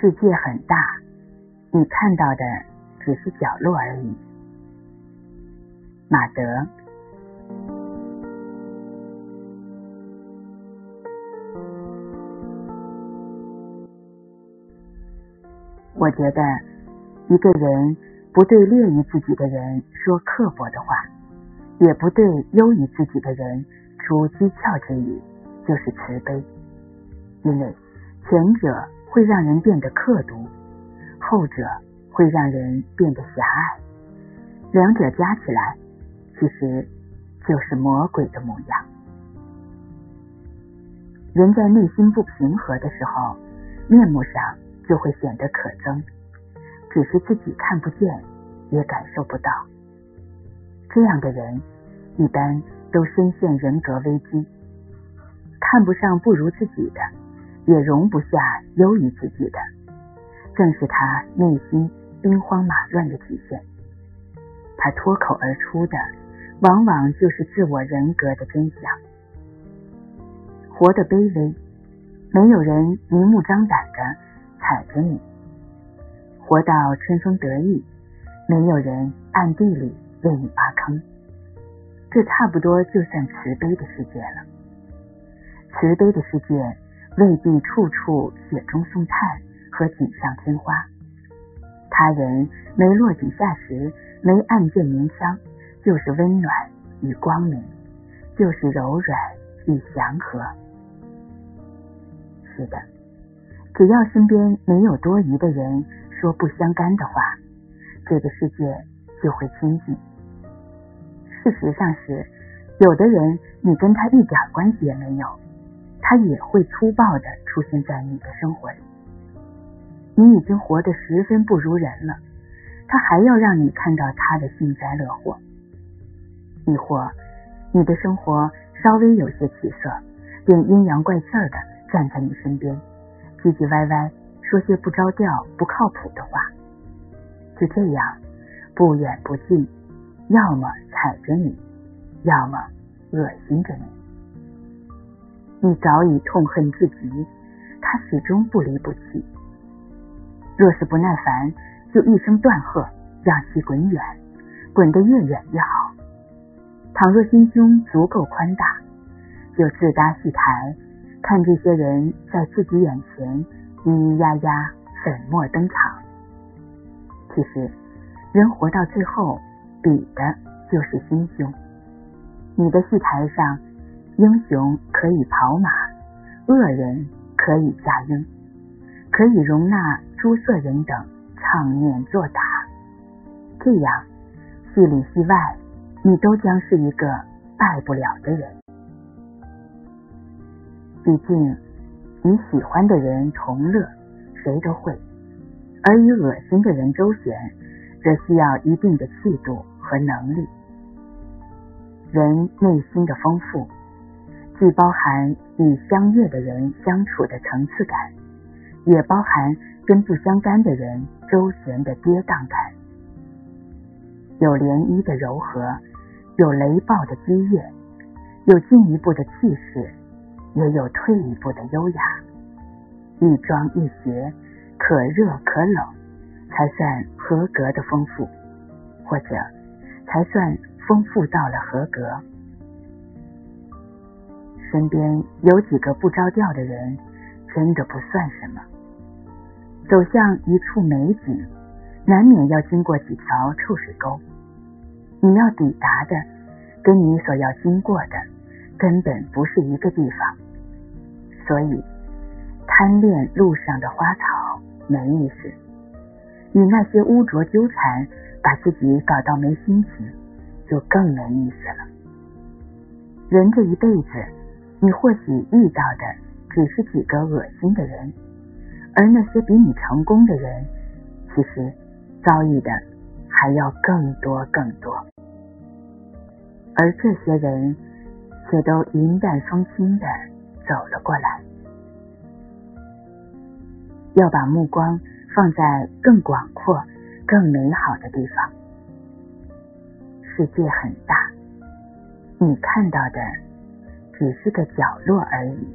世界很大，你看到的只是角落而已。马德，我觉得一个人不对劣于自己的人说刻薄的话，也不对优于自己的人出讥诮之语，就是慈悲，因为前者。会让人变得刻毒，后者会让人变得狭隘，两者加起来，其实就是魔鬼的模样。人在内心不平和的时候，面目上就会显得可憎，只是自己看不见，也感受不到。这样的人一般都深陷人格危机，看不上不如自己的。也容不下优于自己的，正是他内心兵荒马乱的体现。他脱口而出的，往往就是自我人格的真相。活得卑微，没有人明目张胆的踩着你；活到春风得意，没有人暗地里为你挖坑。这差不多就算慈悲的世界了。慈悲的世界。未必处处雪中送炭和锦上添花，他人没落井下石，没暗箭明枪，就是温暖与光明，就是柔软与祥和。是的，只要身边没有多余的人说不相干的话，这个世界就会清静。事实上是，有的人你跟他一点关系也没有。他也会粗暴的出现在你的生活里，你已经活得十分不如人了，他还要让你看到他的幸灾乐祸；亦或你的生活稍微有些起色，便阴阳怪气的站在你身边，唧唧歪歪说些不着调、不靠谱的话，就这样不远不近，要么踩着你，要么恶心着你。你早已痛恨至极，他始终不离不弃。若是不耐烦，就一声断喝，让其滚远，滚得越远越好。倘若心胸足够宽大，就自搭戏台，看这些人在自己眼前咿咿呀呀粉墨登场。其实，人活到最后，比的就是心胸。你的戏台上。英雄可以跑马，恶人可以驾鹰，可以容纳诸色人等唱念作打。这样，戏里戏外，你都将是一个败不了的人。毕竟，与喜欢的人同乐，谁都会；而与恶心的人周旋，则需要一定的气度和能力。人内心的丰富。既包含与相悦的人相处的层次感，也包含跟不相干的人周旋的跌宕感。有涟漪的柔和，有雷暴的激越，有进一步的气势，也有退一步的优雅。一庄一谐，可热可冷，才算合格的丰富，或者才算丰富到了合格。身边有几个不着调的人，真的不算什么。走向一处美景，难免要经过几条臭水沟。你要抵达的，跟你所要经过的，根本不是一个地方。所以，贪恋路上的花草没意思，与那些污浊纠缠，把自己搞到没心情，就更没意思了。人这一辈子。你或许遇到的只是几个恶心的人，而那些比你成功的人，其实遭遇的还要更多更多。而这些人却都云淡风轻的走了过来。要把目光放在更广阔更美好的地方。世界很大你看到的只是个角落而已。